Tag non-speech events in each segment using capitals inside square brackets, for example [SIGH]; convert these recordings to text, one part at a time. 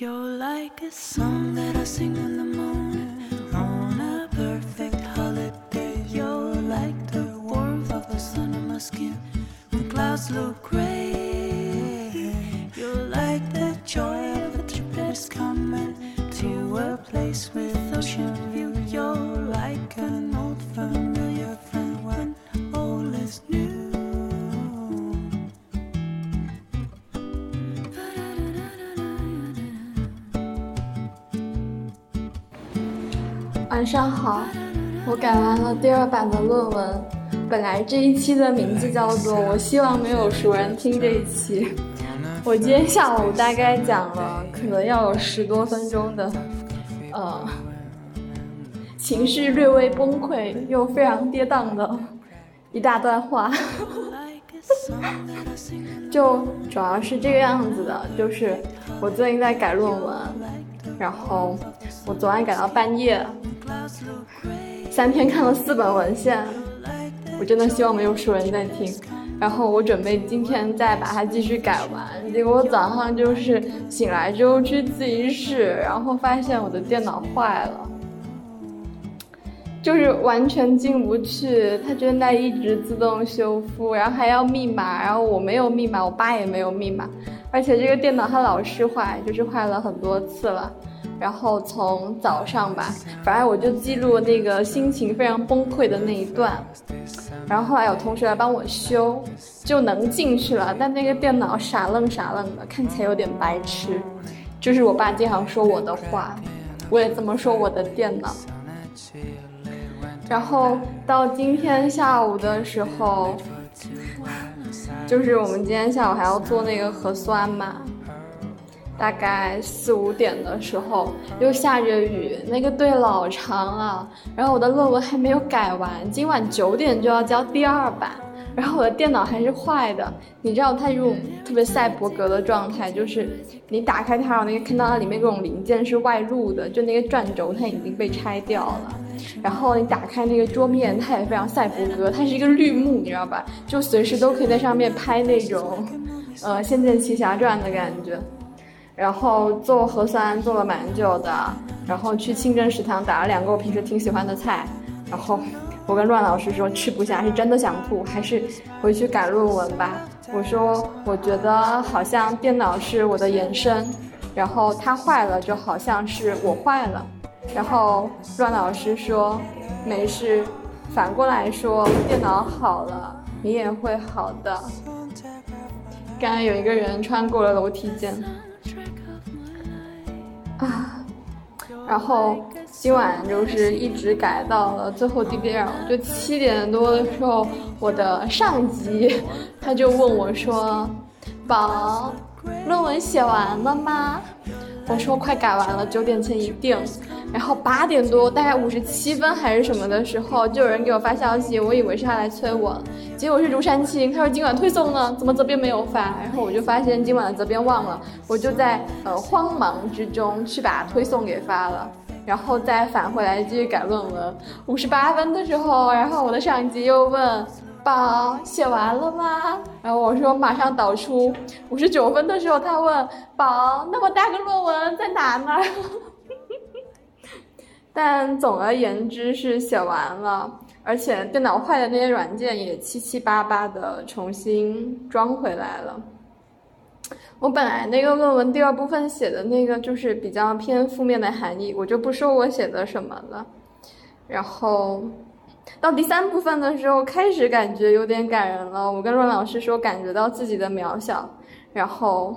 You're like a song that I sing in the morning on a perfect holiday. You're like the warmth of the sun on my skin when clouds look gray. You're like the joy of a trip that's coming to a place with ocean view. You're 晚上好，我改完了第二版的论文。本来这一期的名字叫做“我希望没有熟人听这一期”。我今天下午大概讲了，可能要有十多分钟的，呃，情绪略微崩溃又非常跌宕的一大段话。[LAUGHS] 就主要是这个样子的，就是我最近在改论文，然后我昨晚改到半夜，三天看了四本文献，我真的希望没有熟人在听。然后我准备今天再把它继续改完，结果我早上就是醒来之后去自习室，然后发现我的电脑坏了。就是完全进不去，它正在一直自动修复，然后还要密码，然后我没有密码，我爸也没有密码，而且这个电脑它老是坏，就是坏了很多次了。然后从早上吧，反正我就记录那个心情非常崩溃的那一段，然后后来有同学来帮我修，就能进去了，但那个电脑傻愣傻愣的，看起来有点白痴。就是我爸经常说我的话，我也这么说我的电脑。然后到今天下午的时候，就是我们今天下午还要做那个核酸嘛，大概四五点的时候又下着雨，那个队老长了，然后我的论文还没有改完，今晚九点就要交第二版。然后我的电脑还是坏的，你知道它这种特别赛博格的状态，就是你打开它，然后那个看到它里面各种零件是外露的，就那个转轴它已经被拆掉了。然后你打开那个桌面，它也非常赛博格，它是一个绿幕，你知道吧？就随时都可以在上面拍那种，呃，《仙剑奇侠传》的感觉。然后做核酸做了蛮久的，然后去清真食堂打了两个我平时挺喜欢的菜，然后。我跟乱老师说吃不下是真的想吐，还是回去改论文吧。我说我觉得好像电脑是我的延伸，然后它坏了就好像是我坏了。然后乱老师说没事，反过来说电脑好了你也会好的。刚刚有一个人穿过了楼梯间，啊，然后。今晚就是一直改到了最后 DBL，就七点多的时候，我的上级他就问我说：“宝，论文写完了吗？”我说：“快改完了，九点前一定。”然后八点多，大概五十七分还是什么的时候，就有人给我发消息，我以为是他来催我，结果是竹山青，他说今晚推送呢，怎么责编没有发？然后我就发现今晚的责编忘了，我就在呃慌忙之中去把推送给发了。然后再返回来继续改论文。五十八分的时候，然后我的上级又问：“宝，写完了吗？”然后我说：“马上导出。”五十九分的时候，他问：“宝，那么大个论文在哪呢？” [LAUGHS] 但总而言之是写完了，而且电脑坏的那些软件也七七八八的重新装回来了。我本来那个论文第二部分写的那个就是比较偏负面的含义，我就不说我写的什么了。然后到第三部分的时候，开始感觉有点感人了。我跟润老师说感觉到自己的渺小，然后，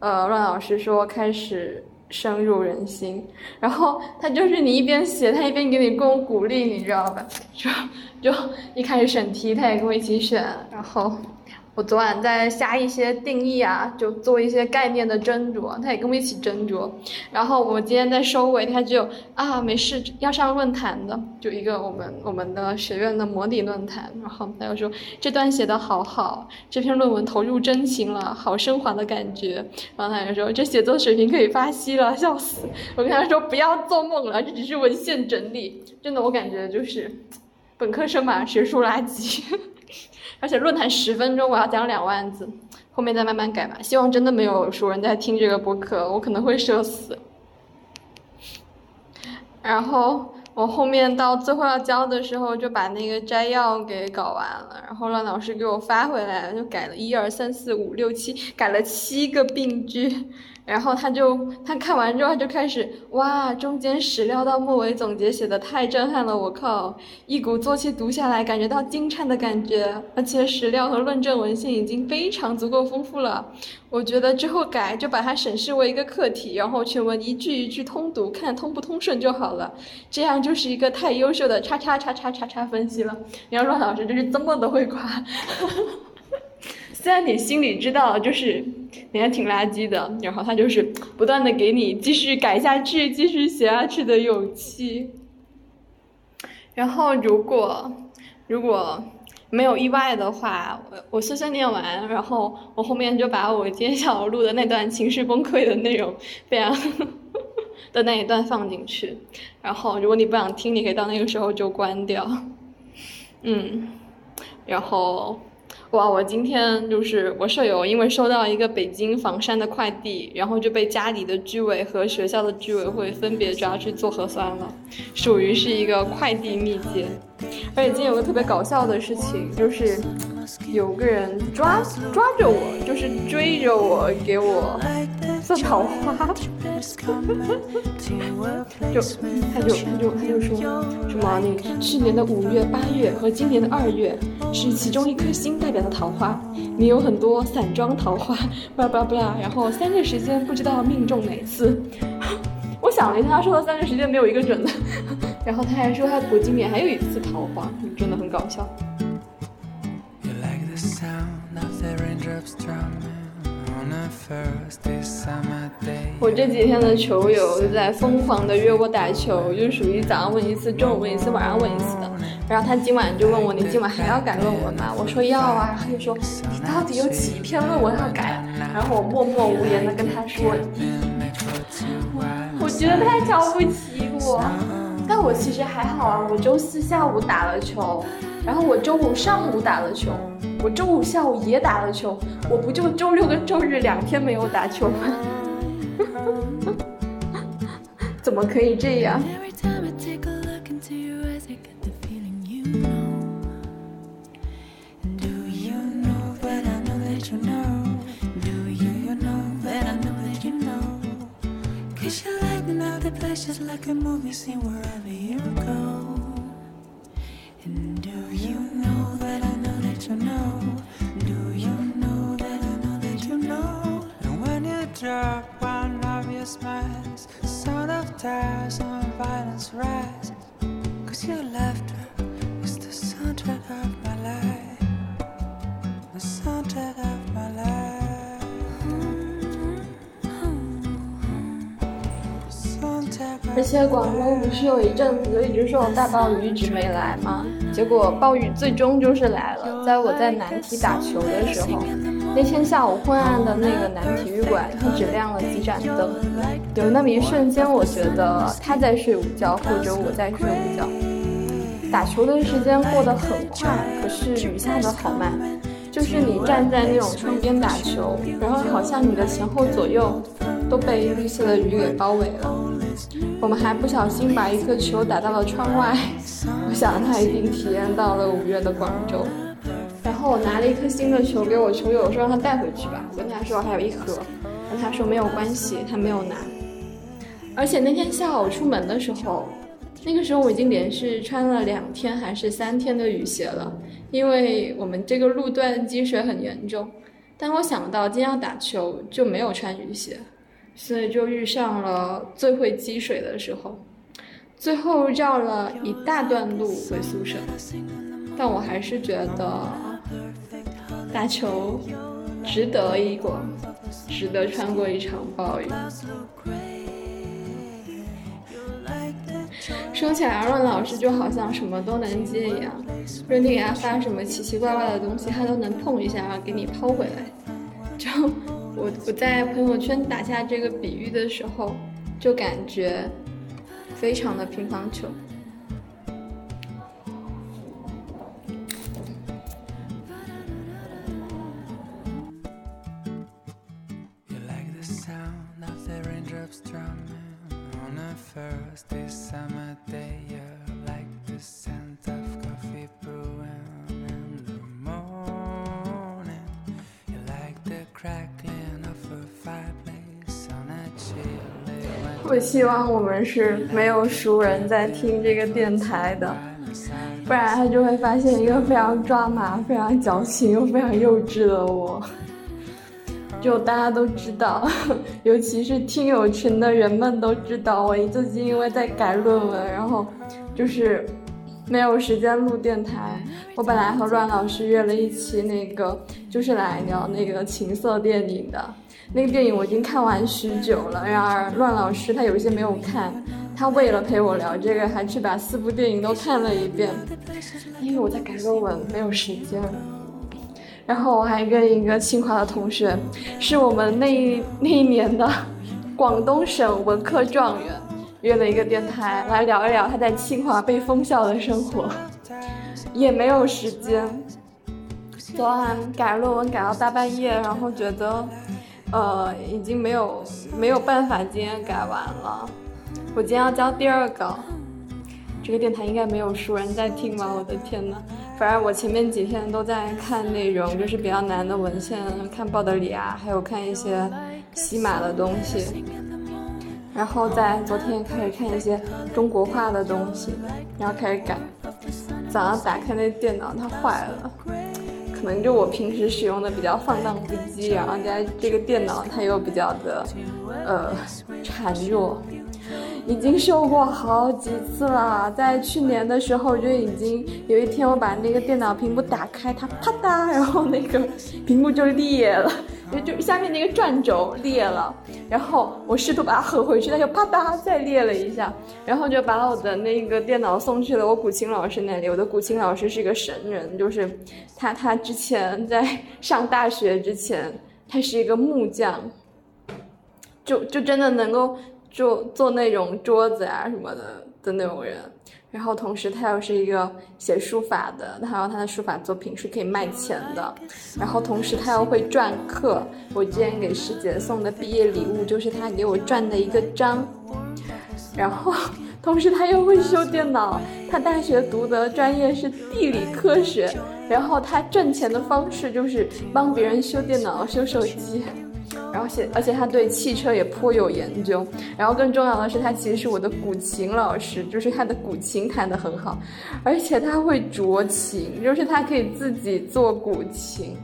呃，润老师说开始深入人心。然后他就是你一边写，他一边给你供鼓励，你知道吧？就就一开始审题，他也跟我一起选，然后。我昨晚在下一些定义啊，就做一些概念的斟酌，他也跟我一起斟酌。然后我今天在收尾，他就啊没事，要上论坛的，就一个我们我们的学院的模拟论坛。然后他就说这段写的好好，这篇论文投入真情了，好升华的感觉。然后他就说这写作水平可以发稀了，笑死！我跟他说不要做梦了，这只是文献整理。真的，我感觉就是本科生嘛，学术垃圾。[LAUGHS] 而且论坛十分钟，我要讲两万字，后面再慢慢改吧。希望真的没有熟人在听这个播客，我可能会社死。然后我后面到最后要交的时候，就把那个摘要给搞完了，然后让老师给我发回来，就改了一二三四五六七，改了七个病句。然后他就他看完之后他就开始哇，中间始料到末尾总结写的太震撼了，我靠，一鼓作气读下来，感觉到惊颤的感觉，而且史料和论证文献已经非常足够丰富了。我觉得之后改就把它审视为一个课题，然后全文一句一句通读，看通不通顺就好了。这样就是一个太优秀的叉叉叉叉叉叉分析了。杨若老师就是这么的会夸。虽然你心里知道，就是你还挺垃圾的，然后他就是不断的给你继续改下去、继续写下去的勇气。然后如果如果没有意外的话，我我碎碎念完，然后我后面就把我今天下午录的那段情绪崩溃的内容，非常 [LAUGHS] 的那一段放进去。然后如果你不想听，你可以到那个时候就关掉。嗯，然后。哇！我今天就是我舍友，因为收到一个北京房山的快递，然后就被家里的居委和学校的居委会分别抓去做核酸了，属于是一个快递密接。而且今天有个特别搞笑的事情，就是有个人抓抓着我，就是追着我给我。送桃花，就他就他就他就说什么那个去年的五月八月和今年的二月是其中一颗星代表的桃花，你有很多散装桃花，巴拉巴拉，然后三个时间不知道命中哪次。[LAUGHS] 我想了一下，他说的三个时间没有一个准的，然后他还说他国今年还有一次桃花，真的很搞笑。我这几天的球友就在疯狂的约我打球，就属于早上问一次，中午问一次，晚上问一次的。然后他今晚就问我，你今晚还要改论文吗？我说要啊。他就说你到底有几篇论文要改？然后我默默无言的跟他说，我觉得太瞧不起我。但我其实还好啊，我周四下午打了球，然后我周五上午打了球。我周五下午也打了球，我不就周六跟周日两天没有打球吗？[LAUGHS] 怎么可以这样？the pleasure's like a movie scene wherever you go. And do you know that I know that you know? Do you know that I know that you know? And when you drop one of your smiles, the sound of tears and violence rise. Cause your laughter is the soundtrack of my life. The soundtrack of my life. 而且广东不是有一阵子就一直说有大暴雨，一直没来吗？结果暴雨最终就是来了，在我在南体打球的时候，那天下午昏暗的那个南体育馆，它只亮了几盏灯，有那么一瞬间，我觉得他在睡午觉，或者我在睡午觉。打球的时间过得很快，可是雨下的好慢，就是你站在那种窗边打球，然后好像你的前后左右都被绿色的雨给包围了。我们还不小心把一颗球打到了窗外，[LAUGHS] 我想他一定体验到了五月的广州。然后我拿了一颗新的球给我球友，说让他带回去吧。我跟他说我还有一盒，但他说没有关系，他没有拿。而且那天下午出门的时候，那个时候我已经连续穿了两天还是三天的雨鞋了，因为我们这个路段积水很严重。但我想到今天要打球，就没有穿雨鞋。所以就遇上了最会积水的时候，最后绕了一大段路回宿舍，但我还是觉得打球值得一过，值得穿过一场暴雨。说起来，润老师就好像什么都能接一样，就你给他发什么奇奇怪怪的东西，他都能碰一下，然后给你抛回来，就。我我在朋友圈打下这个比喻的时候，就感觉非常的乒乓球。希望我们是没有熟人在听这个电台的，不然他就会发现一个非常抓马、非常矫情又非常幼稚的我。就大家都知道，尤其是听友群的人们都知道，我最近因为在改论文，然后就是没有时间录电台。我本来和乱老师约了一期，那个就是来聊那个情色电影的。那个电影我已经看完许久了，然而乱老师他有一些没有看，他为了陪我聊这个，还去把四部电影都看了一遍。因为我在改论文，没有时间。然后我还跟一个清华的同学，是我们那一那一年的广东省文科状元，约了一个电台来聊一聊他在清华被封校的生活，也没有时间。昨晚改论文改到大半夜，然后觉得，呃，已经没有没有办法今天改完了。我今天要交第二稿，这个电台应该没有熟人在听吧？我的天呐！反正我前面几天都在看内容，就是比较难的文献，看鲍德里亚，还有看一些西马的东西。然后在昨天开始看一些中国画的东西，然后开始改。早上打开那电脑，它坏了，可能就我平时使用的比较放荡不羁，然后加这个电脑它又比较的呃孱弱。已经修过好几次了，在去年的时候就已经有一天我把那个电脑屏幕打开，它啪嗒，然后那个屏幕就裂了，就就下面那个转轴裂了，然后我试图把它合回去，它就啪嗒再裂了一下，然后就把我的那个电脑送去了我古琴老师那里。我的古琴老师是一个神人，就是他他之前在上大学之前，他是一个木匠，就就真的能够。做做那种桌子啊什么的的那种人，然后同时他又是一个写书法的，然后他的书法作品是可以卖钱的，然后同时他又会篆刻。我之前给师姐送的毕业礼物就是他给我篆的一个章，然后同时他又会修电脑，他大学读的专业是地理科学，然后他挣钱的方式就是帮别人修电脑、修手机。然后且而且他对汽车也颇有研究，然后更重要的是他其实是我的古琴老师，就是他的古琴弹得很好，而且他会酌琴，就是他可以自己做古琴，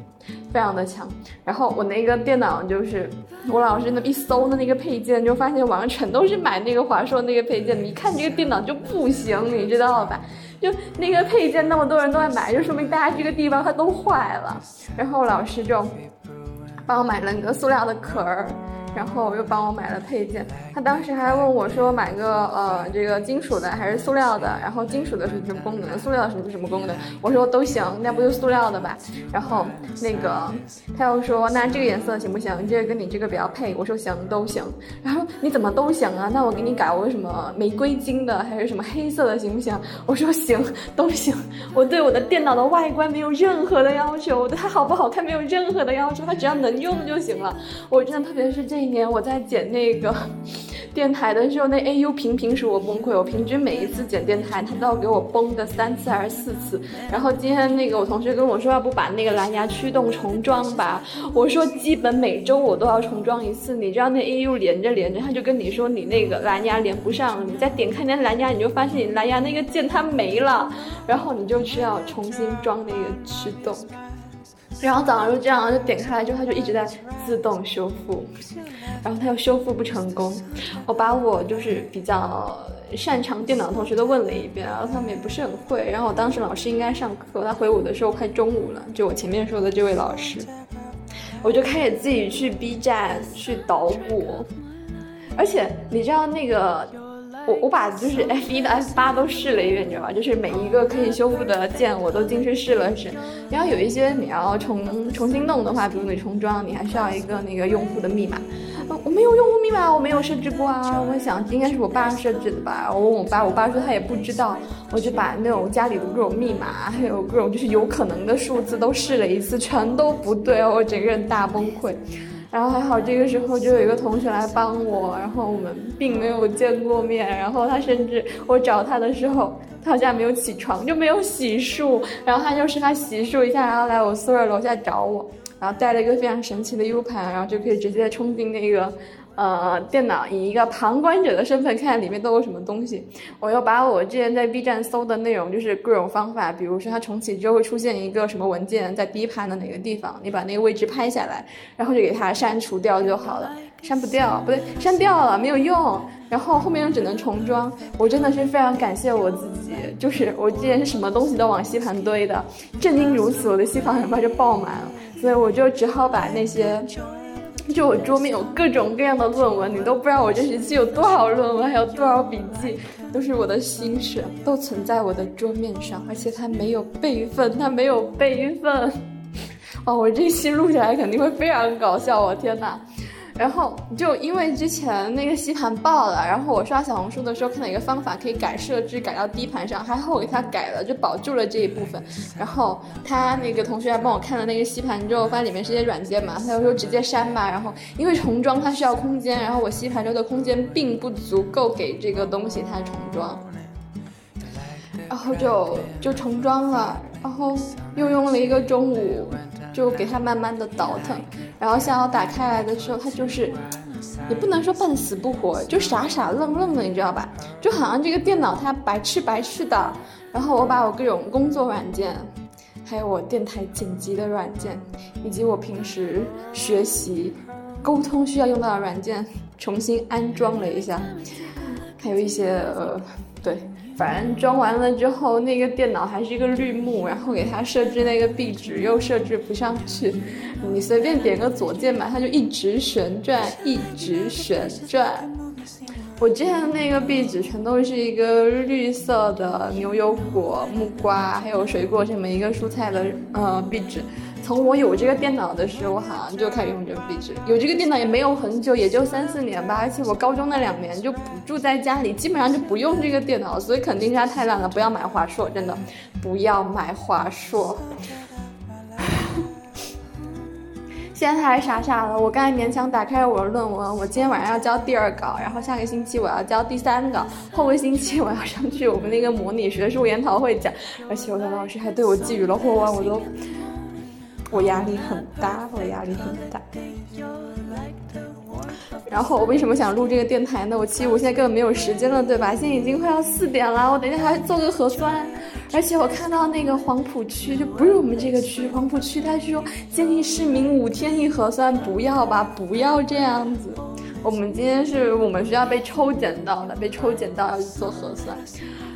非常的强。然后我那个电脑就是我老师那一搜的那个配件，就发现网上全都是买那个华硕那个配件，你一看这个电脑就不行，你知道吧？就那个配件那么多人都在买，就说明大家这个地方它都坏了。然后老师就。帮我买了个塑料的壳儿。然后又帮我买了配件，他当时还问我说买个呃这个金属的还是塑料的，然后金属的是什么功能，塑料的是什么功能？我说都行，那不就塑料的吧？然后那个他又说那这个颜色行不行？这个跟你这个比较配。我说行，都行。然后你怎么都行啊？那我给你改我什么玫瑰金的还是什么黑色的行不行？我说行，都行。我对我的电脑的外观没有任何的要求，我对它好不好看没有任何的要求，它只要能用就行了。我真的特别是这。一年我在剪那个 [LAUGHS] 电台的时候，那 AU 频频使我崩溃。我平均每一次剪电台，它都要给我崩个三次还是四次。然后今天那个我同学跟我说，要不把那个蓝牙驱动重装吧？我说基本每周我都要重装一次。你知道那 AU 连着连着，他就跟你说你那个蓝牙连不上，你再点开那蓝牙，你就发现你蓝牙那个键它没了，然后你就需要重新装那个驱动。然后早上就这样，就点开来之后，它就一直在自动修复，然后它又修复不成功。我把我就是比较擅长电脑的同学都问了一遍，然后他们也不是很会。然后我当时老师应该上课，他回我的时候快中午了，就我前面说的这位老师，我就开始自己去 B 站去捣鼓，而且你知道那个。我我把就是 F 一的 F 八都试了一遍，你知道吧？就是每一个可以修复的键我都进去试了试。然后有一些你要重重新弄的话，比如你重装，你还需要一个那个用户的密码。我没有用户密码，我没有设置过啊。我想应该是我爸设置的吧。我问我爸，我爸说他也不知道。我就把那种家里的各种密码，还有各种就是有可能的数字都试了一次，全都不对，我整个人大崩溃。然后还好这个时候就有一个同学来帮我，然后我们并没有见过面，然后他甚至我找他的时候，他好像没有起床，就没有洗漱，然后他就是他洗漱一下，然后来我宿舍楼下找我，然后带了一个非常神奇的 U 盘，然后就可以直接冲进那个。呃，电脑以一个旁观者的身份看里面都有什么东西，我又把我之前在 B 站搜的内容，就是各种方法，比如说它重启之后会出现一个什么文件在 D 盘的哪个地方，你把那个位置拍下来，然后就给它删除掉就好了，删不掉，不对，删掉了没有用，然后后面又只能重装，我真的是非常感谢我自己，就是我之前是什么东西都往吸盘堆的，正因如此，我的吸盘很快就爆满了，所以我就只好把那些。就我桌面有各种各样的论文，你都不知道我这学期有多少论文，还有多少笔记，都是我的心血，都存在我的桌面上，而且它没有备份，它没有备份。[LAUGHS] 哦，我这期录下来肯定会非常搞笑，我天哪！然后就因为之前那个吸盘爆了，然后我刷小红书的时候看到一个方法可以改设置，改到 D 盘上，还好我给他改了，就保住了这一部分。然后他那个同学还帮我看了那个吸盘之后，发现里面是些软件嘛，他就说直接删吧。然后因为重装它需要空间，然后我吸盘中的空间并不足够给这个东西它重装，然后就就重装了，然后又用了一个中午。就给它慢慢的倒腾，然后下午打开来的时候，它就是，也不能说半死不活，就傻傻愣愣的，你知道吧？就好像这个电脑它白痴白痴的。然后我把我各种工作软件，还有我电台剪辑的软件，以及我平时学习、沟通需要用到的软件，重新安装了一下，还有一些呃，对。反正装完了之后，那个电脑还是一个绿幕，然后给它设置那个壁纸又设置不上去，你随便点个左键吧，它就一直旋转，一直旋转。我之前的那个壁纸全都是一个绿色的牛油果、木瓜还有水果这么一个蔬菜的呃壁纸。从我有这个电脑的时候，好像就开始用这个壁纸。有这个电脑也没有很久，也就三四年吧。而且我高中那两年就不住在家里，基本上就不用这个电脑，所以肯定是它太烂了。不要买华硕，真的不要买华硕。现在他还傻傻的，我刚才勉强打开了我的论文。我今天晚上要交第二稿，然后下个星期我要交第三稿，后个星期我要上去我们那个模拟学术研讨会讲，而且我的老师还对我寄予了厚望，我都。我压力很大，我压力很大。然后我为什么想录这个电台呢？我其实我现在根本没有时间了，对吧？现在已经快要四点了，我等一下还要做个核酸。而且我看到那个黄浦区就不是我们这个区，黄浦区他说建议市民五天一核酸，不要吧，不要这样子。我们今天是我们学校被抽检到的，被抽检到要去做核酸。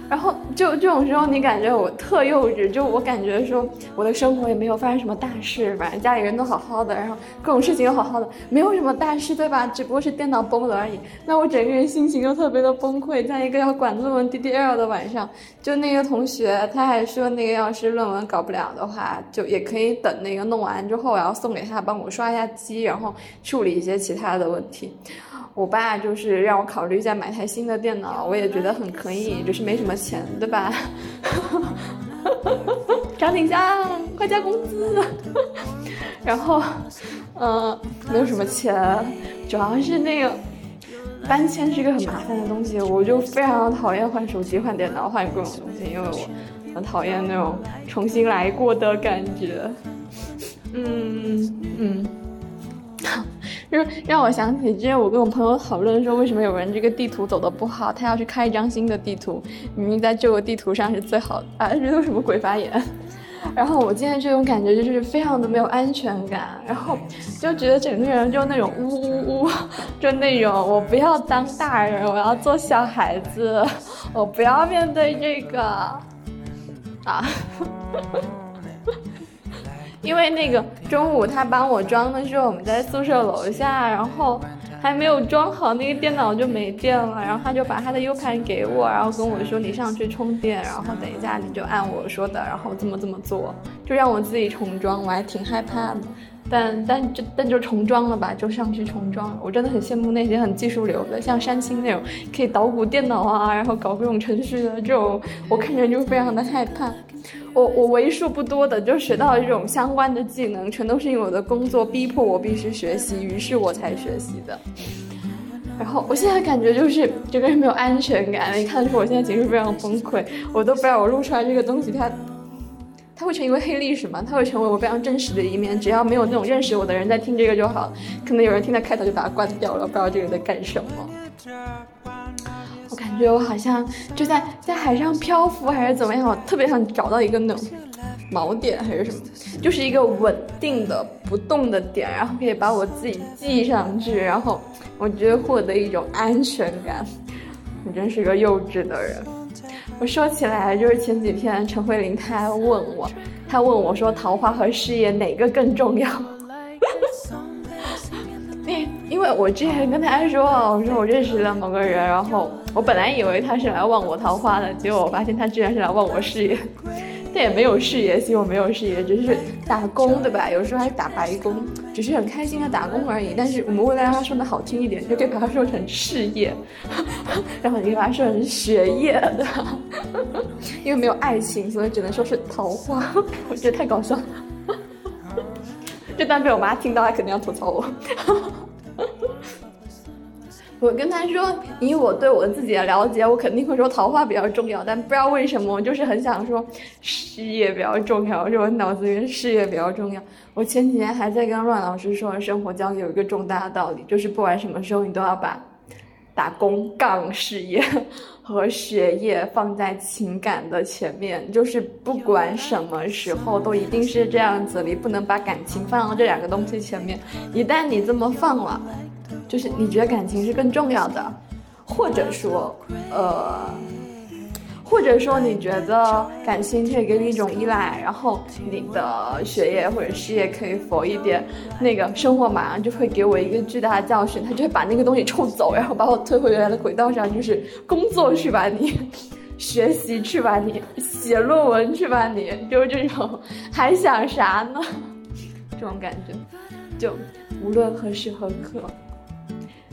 然后就这种时候，你感觉我特幼稚，就我感觉说我的生活也没有发生什么大事，反正家里人都好好的，然后各种事情都好好的，没有什么大事，对吧？只不过是电脑崩了而已。那我整个人心情又特别的崩溃，在一个要管论文 DDL 的晚上，就那个同学他还说那个要是论文搞不了的话，就也可以等那个弄完之后，然后送给他帮我刷一下机，然后处理一些其他的问题。我爸就是让我考虑一下买台新的电脑，我也觉得很可以，就是没什么钱，对吧？张景香，快加工资！[LAUGHS] 然后，嗯，没有什么钱，主要是那个搬迁是一个很麻烦的东西，我就非常讨厌换手机、换电脑、换各种东西，因为我很讨厌那种重新来过的感觉。嗯 [LAUGHS] 嗯。就是让我想起之前我跟我朋友讨论说，为什么有人这个地图走的不好，他要去开一张新的地图，明明在这个地图上是最好的啊！这都什么鬼发言？[LAUGHS] 然后我今天这种感觉就是非常的没有安全感，然后就觉得整个人就那种呜呜呜，就那种我不要当大人，我要做小孩子，我不要面对这个啊。[LAUGHS] 因为那个中午他帮我装的时候，我们在宿舍楼下，然后还没有装好，那个电脑就没电了，然后他就把他的 U 盘给我，然后跟我说你上去充电，然后等一下你就按我说的，然后怎么怎么做，就让我自己重装，我还挺害怕的。但但就但就重装了吧，就上去重装。我真的很羡慕那些很技术流的，像山青那种可以捣鼓电脑啊，然后搞各种程序的这种，我看着就非常的害怕。我我为数不多的就学到这种相关的技能，全都是因为我的工作逼迫我必须学习，于是我才学习的。然后我现在感觉就是整个人没有安全感，你看得出我现在情绪非常崩溃，我都不知道我录出来这个东西它。它会成为黑历史吗？它会成为我非常真实的一面。只要没有那种认识我的人在听这个就好。可能有人听到开头就把它关掉了，不知道这个在干什么。我感觉我好像就在在海上漂浮，还是怎么样？我特别想找到一个那种锚点，还是什么，就是一个稳定的不动的点，然后可以把我自己系上去，然后我觉得获得一种安全感。你真是个幼稚的人。我说起来，就是前几天陈慧琳她问我，她问我说桃花和事业哪个更重要？[LAUGHS] 因因为我之前跟她说，我说我认识了某个人，然后我本来以为他是来问我桃花的，结果我发现他居然是来问我事业。他也没有事业心，我没有事业，只是打工，对吧？有时候还打白工，只是很开心的打工而已。但是我们为了让他说的好听一点，就可以把它说成事业，[LAUGHS] 然后你可以把它说成学业的，[LAUGHS] 因为没有爱情，所以只能说是桃花。[LAUGHS] 我觉得太搞笑了，这段被我妈听到，她肯定要吐槽我。我跟他说，以我对我自己的了解，我肯定会说桃花比较重要，但不知道为什么，我就是很想说事业比较重要，就我脑子里面事业比较重要。我前几天还在跟乱老师说，生活教有一个重大的道理，就是不管什么时候，你都要把 [LAUGHS] 打工杠事业和学业放在情感的前面，就是不管什么时候都一定是这样子，你不能把感情放到这两个东西前面。一旦你这么放了。就是你觉得感情是更重要的，或者说，呃，或者说你觉得感情可以给你一种依赖，然后你的学业或者事业可以否一点，那个生活马上就会给我一个巨大的教训，他就会把那个东西抽走，然后把我推回原来的轨道上，就是工作去吧你，[LAUGHS] 学习去吧你，写论文去吧你，就是这种，还想啥呢？[LAUGHS] 这种感觉，就无论何时何刻。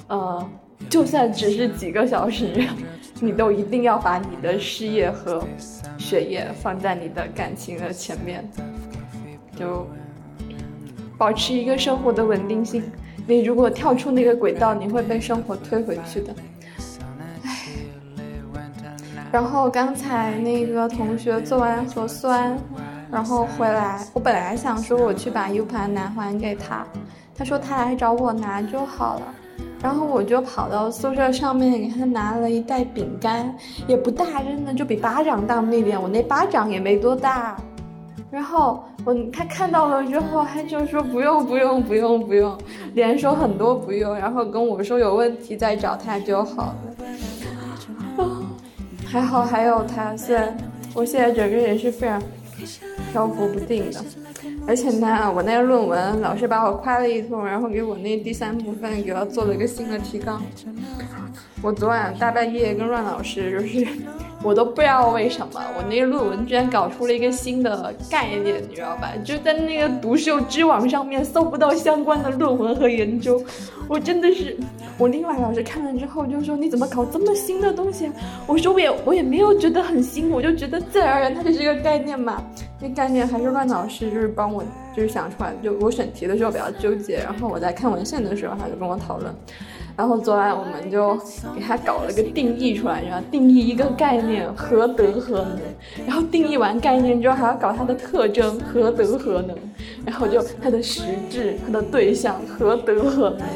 呃，就算只是几个小时，你都一定要把你的事业和学业放在你的感情的前面，就保持一个生活的稳定性。你如果跳出那个轨道，你会被生活推回去的。唉。然后刚才那个同学做完核酸，然后回来，我本来想说我去把 U 盘拿还给他，他说他来找我拿就好了。然后我就跑到宿舍上面给他拿了一袋饼干，也不大，真的就比巴掌大那点，我那巴掌也没多大。然后我他看到了之后，他就说不用不用不用不用，连说很多不用，然后跟我说有问题再找他就好了。还好还有他，虽然我现在整个人是非常漂浮不定的。而且呢，我那个论文老师把我夸了一通，然后给我那第三部分给我做了一个新的提纲。我昨晚大半夜跟乱老师就是。[LAUGHS] 我都不知道为什么，我那个论文居然搞出了一个新的概念，你知道吧？就在那个读秀知网上面搜不到相关的论文和研究，我真的是，我另外老师看了之后就说你怎么搞这么新的东西？我说我也我也没有觉得很新，我就觉得自然而然它就是一个概念嘛。那概念还是乱老师就是帮我就是想出来，就我选题的时候比较纠结，然后我在看文献的时候他就跟我讨论。然后昨晚我们就给他搞了个定义出来，然后定义一个概念何德何能，然后定义完概念之后还要搞它的特征何德何能，然后就它的实质、它的对象何德何能。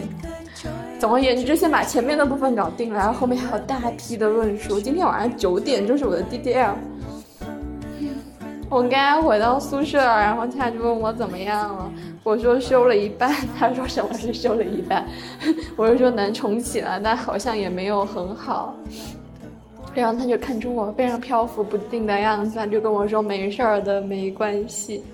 总而言之，先把前面的部分搞定了，然后后面还有大批的论述。今天晚上九点就是我的 DDL。我刚刚回到宿舍，然后他就问我怎么样了。我说修了一半。[LAUGHS] 他说什么是修了一半？[LAUGHS] 我就说能重启了，但好像也没有很好。然后他就看出我非常漂浮不定的样子，就跟我说没事儿的，没关系。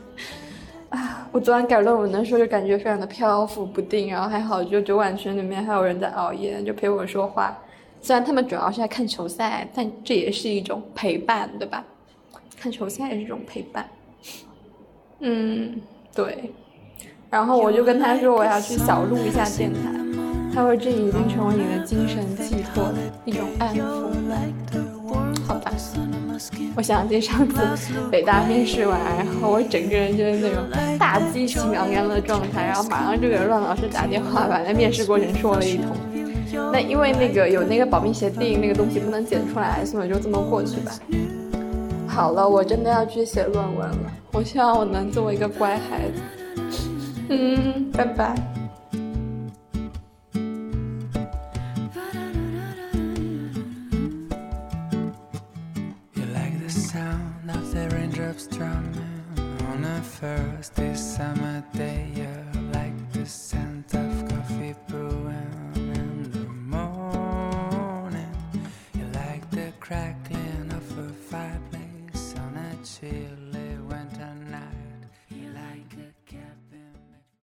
啊，我昨晚改论文的时候就感觉非常的漂浮不定，然后还好就九晚群里面还有人在熬夜，就陪我说话。虽然他们主要是在看球赛，但这也是一种陪伴，对吧？看球赛也是一种陪伴，嗯，对，然后我就跟他说我要去小录一下电台，他说这已经成为你的精神寄托了，一种安抚。好吧，我想起上次北大面试完，然后我整个人就是那种大激情昂扬的状态，然后马上就给乱老师打电话，把那面试过程说了一通。那因为那个有那个保密协定，那个东西不能剪出来，所以就这么过去吧。好了，我真的要去写论文了，我希望我能做一个乖孩子。嗯，拜拜。